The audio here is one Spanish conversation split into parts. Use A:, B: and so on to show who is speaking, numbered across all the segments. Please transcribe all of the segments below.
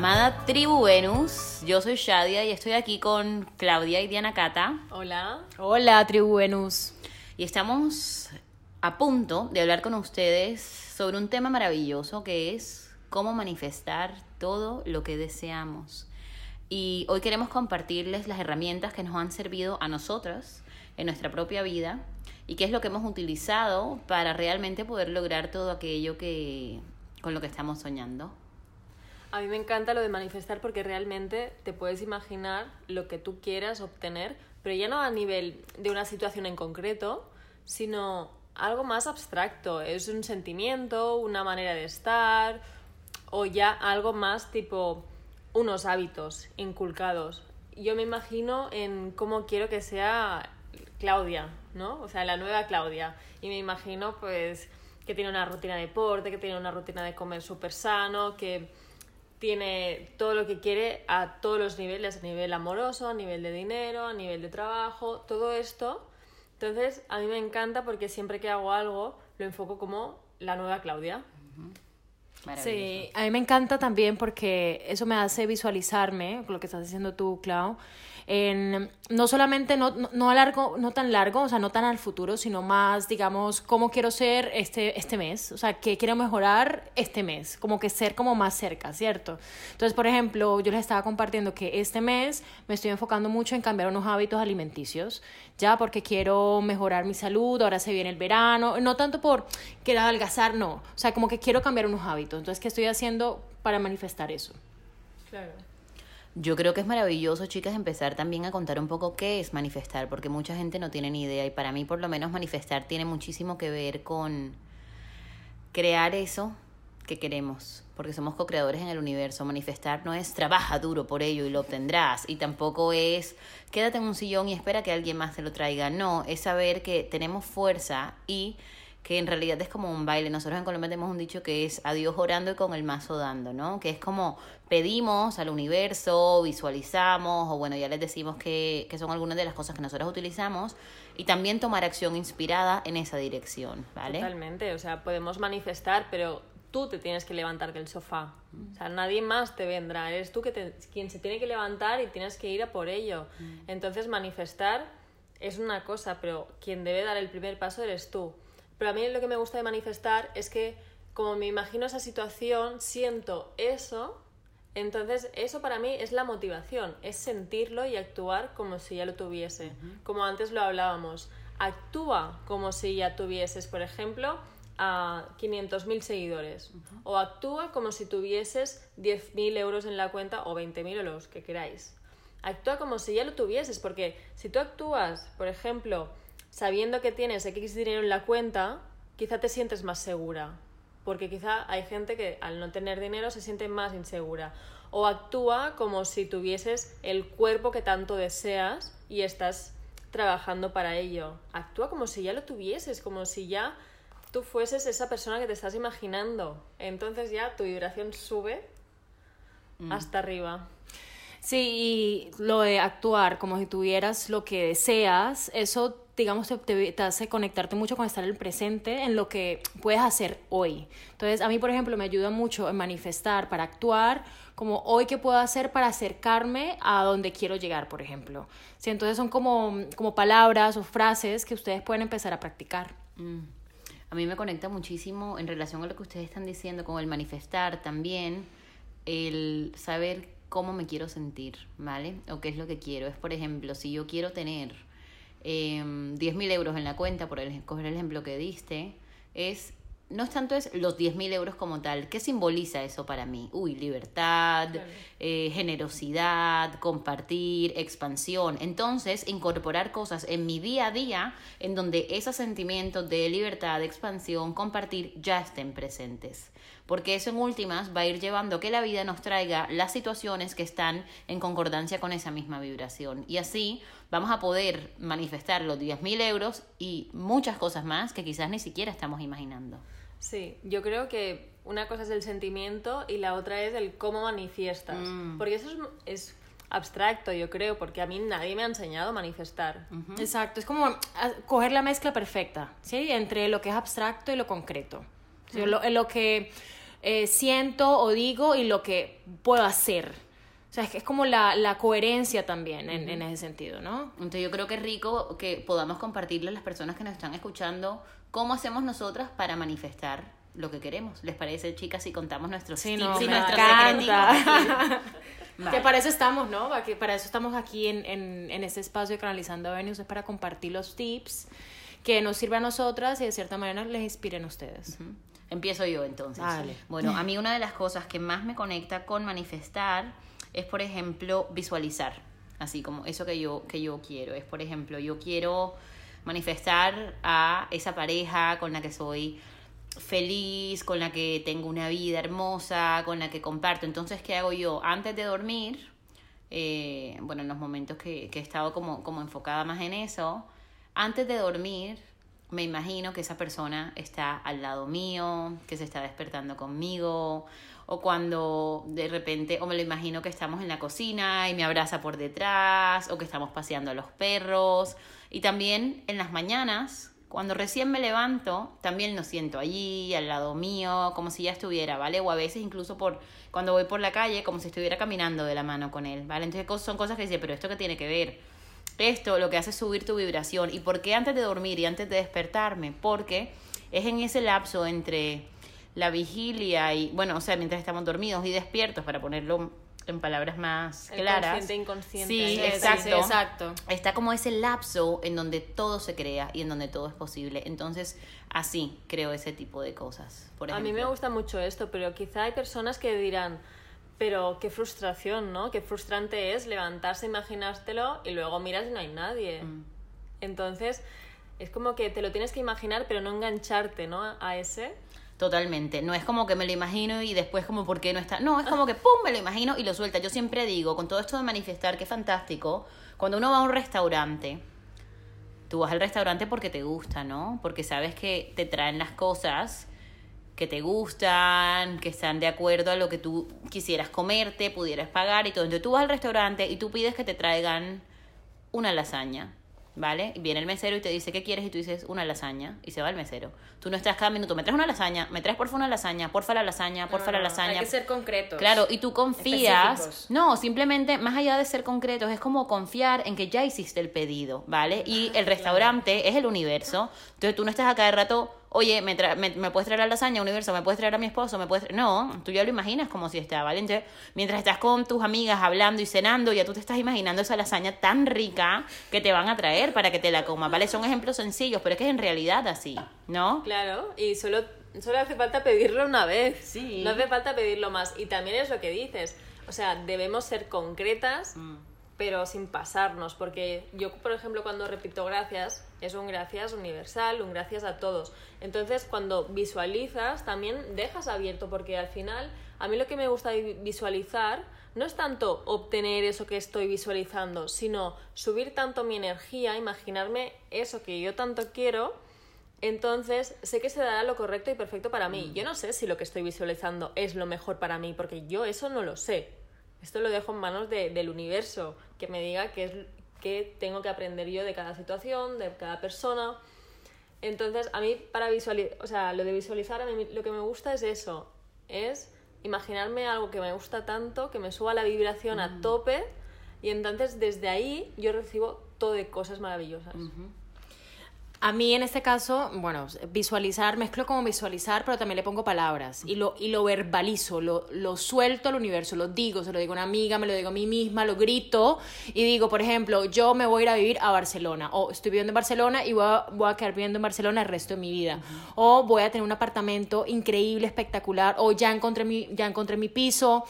A: Amada tribu Venus, yo soy Shadia y estoy aquí con Claudia y Diana Cata.
B: Hola.
C: Hola, tribu Venus.
A: Y estamos a punto de hablar con ustedes sobre un tema maravilloso que es cómo manifestar todo lo que deseamos. Y hoy queremos compartirles las herramientas que nos han servido a nosotras en nuestra propia vida y qué es lo que hemos utilizado para realmente poder lograr todo aquello que con lo que estamos soñando.
B: A mí me encanta lo de manifestar porque realmente te puedes imaginar lo que tú quieras obtener, pero ya no a nivel de una situación en concreto, sino algo más abstracto. Es un sentimiento, una manera de estar o ya algo más tipo unos hábitos inculcados. Yo me imagino en cómo quiero que sea Claudia, ¿no? O sea, la nueva Claudia. Y me imagino pues que tiene una rutina de deporte, que tiene una rutina de comer súper sano, que tiene todo lo que quiere a todos los niveles, a nivel amoroso, a nivel de dinero, a nivel de trabajo, todo esto. Entonces, a mí me encanta porque siempre que hago algo lo enfoco como la nueva Claudia.
C: Sí, a mí me encanta también porque eso me hace visualizarme, lo que estás diciendo tú, Clau, no solamente no, no, a largo, no tan largo, o sea, no tan al futuro, sino más, digamos, cómo quiero ser este, este mes, o sea, qué quiero mejorar este mes, como que ser como más cerca, ¿cierto? Entonces, por ejemplo, yo les estaba compartiendo que este mes me estoy enfocando mucho en cambiar unos hábitos alimenticios, ya porque quiero mejorar mi salud, ahora se viene el verano, no tanto por querer adelgazar, no, o sea, como que quiero cambiar unos hábitos, entonces, ¿qué estoy haciendo para manifestar eso?
B: Claro.
A: Yo creo que es maravilloso, chicas, empezar también a contar un poco qué es manifestar, porque mucha gente no tiene ni idea y para mí por lo menos manifestar tiene muchísimo que ver con crear eso que queremos, porque somos co-creadores en el universo. Manifestar no es trabaja duro por ello y lo obtendrás, y tampoco es quédate en un sillón y espera que alguien más te lo traiga. No, es saber que tenemos fuerza y que en realidad es como un baile. Nosotros en Colombia tenemos un dicho que es a Dios orando y con el mazo dando, ¿no? Que es como pedimos al universo, visualizamos, o bueno, ya les decimos que, que son algunas de las cosas que nosotros utilizamos, y también tomar acción inspirada en esa dirección, ¿vale?
B: Totalmente, o sea, podemos manifestar, pero tú te tienes que levantar del sofá. O sea, nadie más te vendrá. Eres tú que quien se tiene que levantar y tienes que ir a por ello. Mm. Entonces, manifestar es una cosa, pero quien debe dar el primer paso eres tú. Pero a mí lo que me gusta de manifestar es que como me imagino esa situación, siento eso, entonces eso para mí es la motivación, es sentirlo y actuar como si ya lo tuviese. Como antes lo hablábamos, actúa como si ya tuvieses, por ejemplo, a 500.000 seguidores. O actúa como si tuvieses 10.000 euros en la cuenta o 20.000 o los que queráis. Actúa como si ya lo tuvieses, porque si tú actúas, por ejemplo, sabiendo que tienes X dinero en la cuenta, quizá te sientes más segura. Porque quizá hay gente que al no tener dinero se siente más insegura. O actúa como si tuvieses el cuerpo que tanto deseas y estás trabajando para ello. Actúa como si ya lo tuvieses, como si ya tú fueses esa persona que te estás imaginando. Entonces ya tu vibración sube mm. hasta arriba.
C: Sí, y lo de actuar como si tuvieras lo que deseas, eso digamos, te, te, hace conectarte mucho con estar en el presente, en lo que puedes hacer hoy. Entonces, a mí, por ejemplo, me ayuda mucho en manifestar para actuar, como hoy qué puedo hacer para acercarme a donde quiero llegar, por ejemplo. Sí, entonces son como, como palabras o frases que ustedes pueden empezar a practicar.
A: Mm. A mí me conecta muchísimo en relación a lo que ustedes están diciendo, con el manifestar también, el saber cómo me quiero sentir, ¿vale? O qué es lo que quiero. Es, por ejemplo, si yo quiero tener eh, em, 10.000 euros en la cuenta, por el, coger el ejemplo que diste, es no es tanto es los 10.000 euros como tal. ¿Qué simboliza eso para mí? Uy, libertad, eh, generosidad, compartir, expansión. Entonces, incorporar cosas en mi día a día en donde esos sentimientos de libertad, expansión, compartir ya estén presentes. Porque eso en últimas va a ir llevando a que la vida nos traiga las situaciones que están en concordancia con esa misma vibración. Y así vamos a poder manifestar los 10.000 euros y muchas cosas más que quizás ni siquiera estamos imaginando.
B: Sí, yo creo que una cosa es el sentimiento y la otra es el cómo manifiestas. Mm. Porque eso es, abstracto, yo creo, porque a mí nadie me ha enseñado a manifestar.
C: Exacto, es como ah, coger la mezcla perfecta, ¿sí? Entre lo que es abstracto y lo concreto. lo, lo, que eh, siento o digo y lo que puedo hacer. O sea, es, que es como la, la coherencia también en, en, ese sentido, ¿no?
A: Entonces yo creo que es rico que podamos compartirle a las personas que nos están escuchando cómo hacemos nosotras para manifestar lo que queremos. ¿Les parece, chicas, si contamos nuestros
C: sí,
A: no,
C: sí,
A: nuestros
C: Que para eso estamos, ¿no? Que para eso estamos aquí en, en, en este espacio de Canalizando Venus, es para compartir los tips que nos sirven a nosotras y de cierta manera les inspiren a ustedes.
A: Empiezo yo entonces. Bueno, a mí una de las cosas que más me conecta con manifestar es, por ejemplo, visualizar. Así como eso que yo, que yo quiero. Es, por ejemplo, yo quiero manifestar a esa pareja con la que soy feliz, con la que tengo una vida hermosa, con la que comparto. Entonces, ¿qué hago yo? Antes de dormir, eh, bueno, en los momentos que, que he estado como, como enfocada más en eso, antes de dormir, me imagino que esa persona está al lado mío, que se está despertando conmigo, o cuando de repente, o me lo imagino que estamos en la cocina y me abraza por detrás, o que estamos paseando a los perros, y también en las mañanas, cuando recién me levanto, también lo siento allí, al lado mío, como si ya estuviera, ¿vale? O a veces incluso por cuando voy por la calle, como si estuviera caminando de la mano con él, ¿vale? Entonces son cosas que dice, pero ¿esto qué tiene que ver? Esto lo que hace es subir tu vibración. ¿Y por qué antes de dormir y antes de despertarme? Porque es en ese lapso entre la vigilia y, bueno, o sea, mientras estamos dormidos y despiertos, para ponerlo en palabras más claras.
B: Consciente, inconsciente.
A: Sí, exacto. exacto. Está como ese lapso en donde todo se crea y en donde todo es posible. Entonces, así creo ese tipo de cosas. Por
B: A mí me gusta mucho esto, pero quizá hay personas que dirán, pero qué frustración, ¿no? Qué frustrante es levantarse, imaginártelo y luego miras y no hay nadie. Mm. Entonces, es como que te lo tienes que imaginar, pero no engancharte, ¿no? A ese.
A: Totalmente. No es como que me lo imagino y después como por qué no está. No, es como que pum, me lo imagino y lo suelta. Yo siempre digo, con todo esto de manifestar, que fantástico, cuando uno va a un restaurante, tú vas al restaurante porque te gusta, ¿no? Porque sabes que te traen las cosas que te gustan, que están de acuerdo a lo que tú quisieras comerte, pudieras pagar y todo. Entonces tú vas al restaurante y tú pides que te traigan una lasaña. ¿vale? Y viene el mesero y te dice, ¿qué quieres? Y tú dices, una lasaña. Y se va el mesero. Tú no estás cada minuto, me traes una lasaña, me traes porfa una lasaña, porfa la lasaña, porfa la lasaña.
C: Hay que ser concretos.
A: Claro, y tú confías. No, simplemente, más allá de ser concretos, es como confiar en que ya hiciste el pedido, ¿vale? Y el restaurante es el universo. Entonces tú no estás a cada rato oye, me, me, puedes traer la lasaña, universo, me puedes traer a mi esposo, me puedes No, tú ya lo imaginas como si está, ¿vale? Entonces, mientras estás con tus amigas hablando y cenando, ya tú te estás imaginando esa lasaña tan rica que te van a traer para que te la comas, ¿vale? Son ejemplos sencillos, pero es que es en realidad así, ¿no?
B: Claro, y solo, solo hace falta pedirlo una vez. Sí. No hace falta pedirlo más. Y también es lo que dices. O sea, debemos ser concretas. Mm pero sin pasarnos, porque yo, por ejemplo, cuando repito gracias, es un gracias universal, un gracias a todos. Entonces, cuando visualizas, también dejas abierto, porque al final, a mí lo que me gusta visualizar no es tanto obtener eso que estoy visualizando, sino subir tanto mi energía, imaginarme eso que yo tanto quiero. Entonces, sé que se dará lo correcto y perfecto para mí. Mm. Yo no sé si lo que estoy visualizando es lo mejor para mí, porque yo eso no lo sé. Esto lo dejo en manos del universo, que me diga qué es qué tengo que aprender yo de cada situación, de cada persona. Entonces, a mí para visualizar, o sea, lo de visualizar, a mí lo que me gusta es eso, es imaginarme algo que me gusta tanto, que me suba la vibración a mm. tope y entonces desde ahí yo recibo todo de cosas maravillosas.
C: A mí en este caso, bueno, visualizar, mezclo como visualizar, pero también le pongo palabras y lo, y lo verbalizo, lo, lo suelto al universo, lo digo, se lo digo a una amiga, me lo digo a mí misma, lo grito y digo, por ejemplo, yo me voy a ir a vivir a Barcelona o estoy viviendo en Barcelona y voy a, voy a quedar viviendo en Barcelona el resto de mi vida o voy a tener un apartamento increíble, espectacular o ya encontré mi, ya encontré mi piso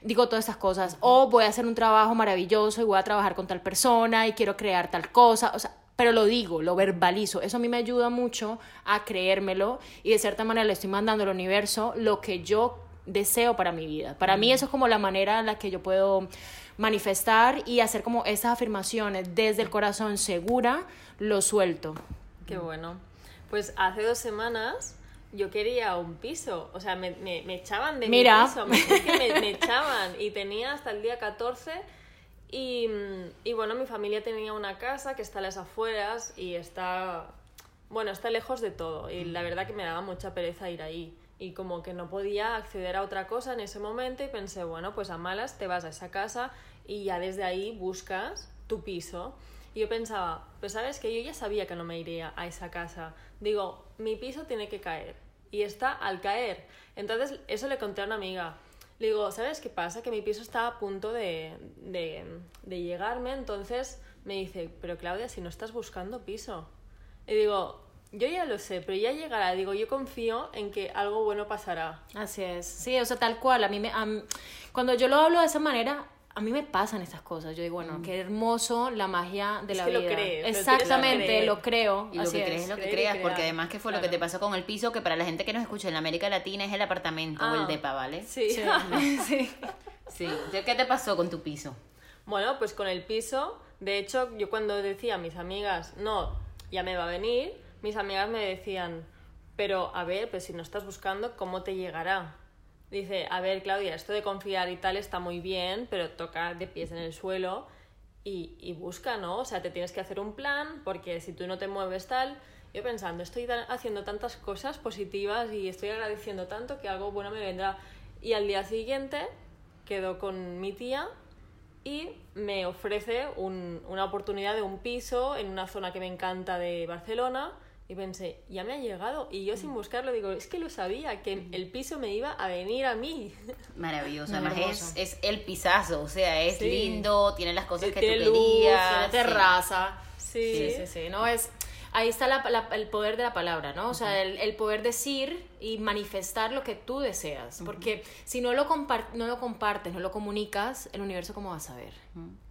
C: digo todas estas cosas. O voy a hacer un trabajo maravilloso y voy a trabajar con tal persona y quiero crear tal cosa. O sea, pero lo digo, lo verbalizo. Eso a mí me ayuda mucho a creérmelo y de cierta manera le estoy mandando al universo lo que yo deseo para mi vida. Para mí eso es como la manera en la que yo puedo manifestar y hacer como esas afirmaciones desde el corazón segura, lo suelto.
B: Qué bueno. Pues hace dos semanas yo quería un piso, o sea, me, me, echaban de
C: Mira.
B: mi piso, me, me echaban y tenía hasta el día 14 y, y, bueno, mi familia tenía una casa que está a las afueras y está, bueno, está lejos de todo. Y la verdad que me daba mucha pereza ir ahí. Y como que no podía acceder a otra cosa en ese momento y pensé, bueno, pues a malas te vas a esa casa y ya desde ahí buscas tu piso. Y yo pensaba, pues sabes que yo ya sabía que no me iría a esa casa. Digo, mi piso tiene que caer. Y está al caer. Entonces, eso le conté a una amiga. Le digo, ¿sabes qué pasa? Que mi piso está a punto de, de, de llegarme, entonces me dice, pero Claudia, si no estás buscando piso. Y digo, yo ya lo sé, pero ya llegará. Digo, yo confío en que algo bueno pasará.
C: Así es. Sí, o sea, tal cual. A mí me, cuando yo lo hablo de esa manera, a mí me pasan estas cosas. Yo digo, bueno, mm. qué hermoso la magia de la
B: que
C: vida.
B: Lo crees,
C: Exactamente, lo, creo.
A: Y lo que crees es lo que creas, porque además que fue lo que te pasó con el piso, que para la gente que nos escucha en América Latina es el apartamento o el ah, depa, ¿vale?
B: Sí.
C: Sí.
A: sí. ¿Qué te pasó con tu piso?
B: Bueno, pues con el piso, de hecho, yo cuando decía a mis amigas, no, ya me va a venir, mis amigas me decían, pero a ver, pues si no estás buscando, ¿cómo te llegará? Dice, a ver Claudia, esto de confiar y tal está muy bien, pero toca de pies en el suelo y, y busca, ¿no? O sea, te tienes que hacer un plan porque si tú no te mueves tal, yo pensando, estoy haciendo tantas cosas positivas y estoy agradeciendo tanto que algo bueno me vendrá. Y al día siguiente quedo con mi tía y me ofrece un, una oportunidad de un piso en una zona que me encanta de Barcelona y pensé, ya me ha llegado. Y yo sin buscarlo digo, es que lo sabía, que el piso me iba a venir a mí.
A: Maravilloso. Además es, es, el pisazo, o sea, es lindo, tiene las cosas que, tú querías.
C: terraza. Sí. sí, sí, No, es, ahí está el poder de la palabra, ¿no? O sea, el, poder decir y manifestar lo que tú deseas. Porque si no lo, no lo compartes, no lo comunicas, el universo cómo va a saber.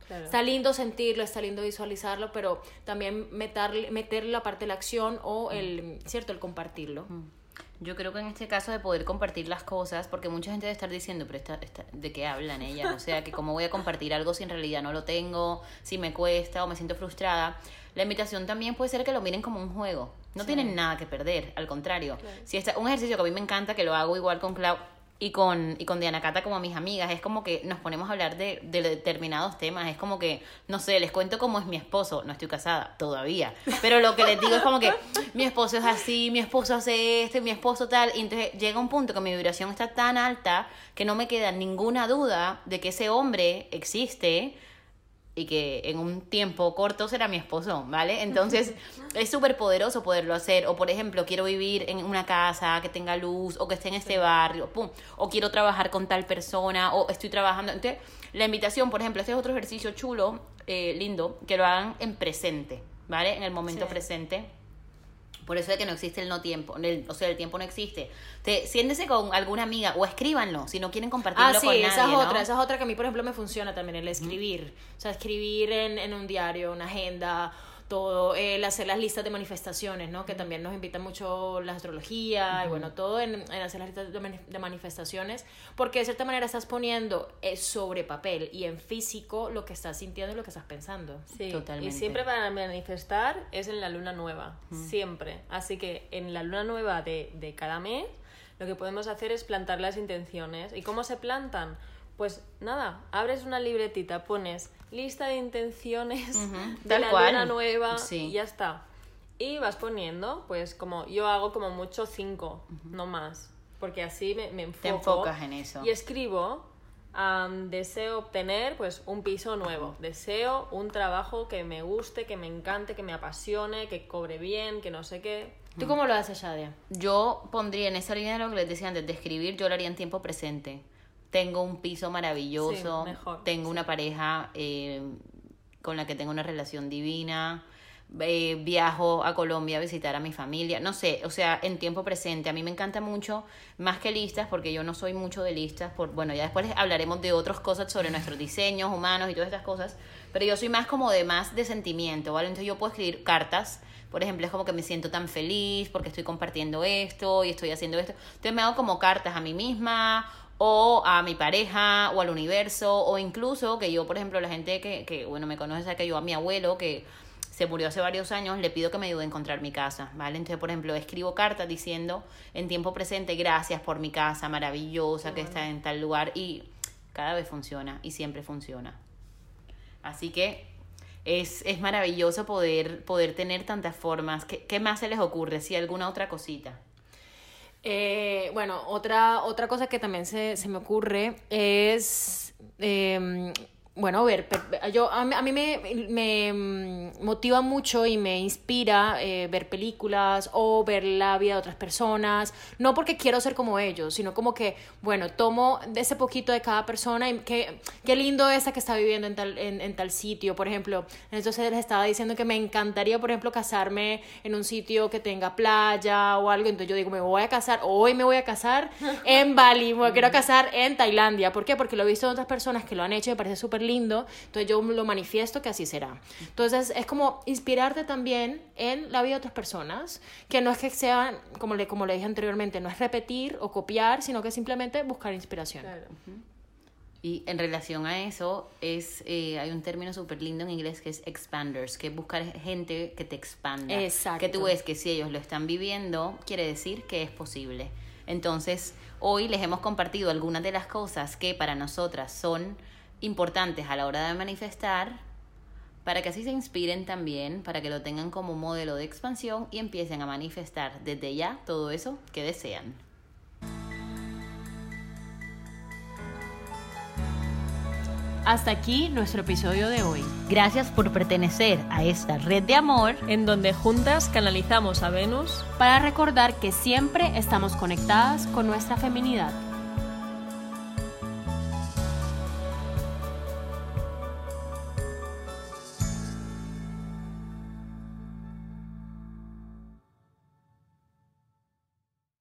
C: Está lindo sentirlo, está lindo visualizarlo, pero también meterle, meterle la parte de la acción o el, ¿cierto? El compartirlo.
A: Yo creo que en este caso de poder compartir las cosas, porque mucha gente debe estar diciendo, pero esta, ¿de qué hablan ellas? O sea, que cómo voy a compartir algo si en realidad no lo tengo, si me cuesta o me siento frustrada. La invitación también puede ser que lo miren como un juego. No tienen nada que perder, al contrario. Si está, un ejercicio que a mí me encanta, que lo hago igual con Clau, y con, y con Diana Cata como mis amigas, es como que nos ponemos a hablar de, de, determinados temas, es como que, no sé, les cuento cómo es mi esposo, no estoy casada todavía, pero lo que les digo es como que mi esposo es así, mi esposo hace esto, mi esposo tal, y entonces llega un punto que mi vibración está tan alta que no me queda ninguna duda de que ese hombre existe, y que en un tiempo corto será mi esposo, ¿vale? Entonces es súper poderoso poderlo hacer. O por ejemplo, quiero vivir en una casa que tenga luz o que esté en este barrio, pum. O quiero trabajar con tal persona o estoy trabajando. Entonces, la invitación, por ejemplo, este es otro ejercicio chulo, eh, lindo, que lo hagan en presente, ¿vale? En el momento presente por eso es que no existe el no tiempo, o sea, el tiempo no existe. Te, siéntese con alguna amiga o escríbanlo si no quieren compartirlo ah, sí, con nadie,
C: esa es otra, esa es otra que a mí, por ejemplo, me funciona también, el escribir. O sea, escribir en, en un diario, una agenda todo, el hacer las listas de manifestaciones, ¿no? Que también nos invita mucho la astrología y bueno, todo en, hacer las listas de, manifestaciones, porque de cierta manera estás poniendo eh, sobre papel y en físico lo que estás sintiendo y lo que estás pensando.
B: Sí, Totalmente. Y siempre para manifestar es en la luna nueva, siempre. Así que en la luna nueva de, de cada mes lo que podemos hacer es plantar las intenciones. ¿Y cómo se plantan? Pues nada, abres una libretita, pones lista de intenciones de la luna nueva y ya está. Y vas poniendo, pues como yo hago como mucho cinco, no más, porque así me, me enfoco.
A: Te enfocas en eso.
B: Y escribo deseo obtener pues un piso nuevo, deseo un trabajo que me guste, que me encante, que me apasione, que cobre bien, que no sé qué.
C: ¿Tú cómo lo haces, Shadia?
A: Yo pondría en esa línea de lo que les decía antes de escribir, yo lo haría en tiempo presente. Tengo un piso maravilloso, tengo una pareja eh, con la que tengo una relación divina, eh, viajo a Colombia a visitar a mi familia, no sé, o sea, en tiempo presente. A mí me encanta mucho, más que listas, porque yo no soy mucho de listas, por, bueno, ya después hablaremos de otras cosas sobre nuestros diseños humanos y todas estas cosas, pero yo soy más como de más de sentimiento, ¿vale? Entonces yo puedo escribir cartas, por ejemplo, es como que me siento tan feliz porque estoy compartiendo esto y estoy haciendo esto. Entonces me hago como cartas a mí misma o a mi pareja o al universo o incluso que yo, por ejemplo, la gente que, que bueno, me conoce sabe que yo a mi abuelo que se murió hace varios años, le pido que me ayude a encontrar mi casa, ¿vale? Entonces, por ejemplo, escribo cartas diciendo en tiempo presente, gracias por mi casa maravillosa que está en tal lugar y cada vez funciona y siempre funciona. Así que es, es maravilloso poder, poder tener tantas formas. ¿Qué, ¿Qué, más se les ocurre? Si alguna otra cosita.
C: Eh, bueno, otra, otra cosa que también se, se me ocurre es eh, bueno, ver, yo, a, mí me, me, mm, motiva mucho y me inspira eh, ver películas o ver la vida de otras personas, no porque quiero ser como ellos, sino como que, bueno, tomo de ese poquito de cada persona y qué, qué lindo esa que está viviendo en tal, en, en tal sitio, por ejemplo, entonces les estaba diciendo que me encantaría, por ejemplo, casarme en un sitio que tenga playa o algo, entonces yo digo, me voy a casar, hoy me voy a casar en Bali, me quiero casar en Tailandia, ¿por qué? Porque lo he visto en otras personas que lo han hecho y me parece súper lindo, entonces yo lo manifiesto que así será. Entonces es como inspirarte también en la vida de otras personas, que no es que sean, como le, como le dije anteriormente, no es repetir o copiar, sino que simplemente buscar inspiración.
A: Y en relación a eso, es eh, hay un término súper lindo en inglés que es expanders, que es buscar gente que te expanda. Exacto. Que tú ves que si ellos lo están viviendo, quiere decir que es posible. Entonces, hoy les hemos compartido algunas de las cosas que para nosotras son importantes a la hora de manifestar para que así se inspiren también, para que lo tengan como modelo de expansión y empiecen a manifestar desde ya todo eso que desean.
C: Hasta aquí nuestro episodio de hoy.
A: Gracias por pertenecer a esta red de amor
B: en donde juntas canalizamos a Venus
C: para recordar que siempre estamos conectadas con nuestra feminidad.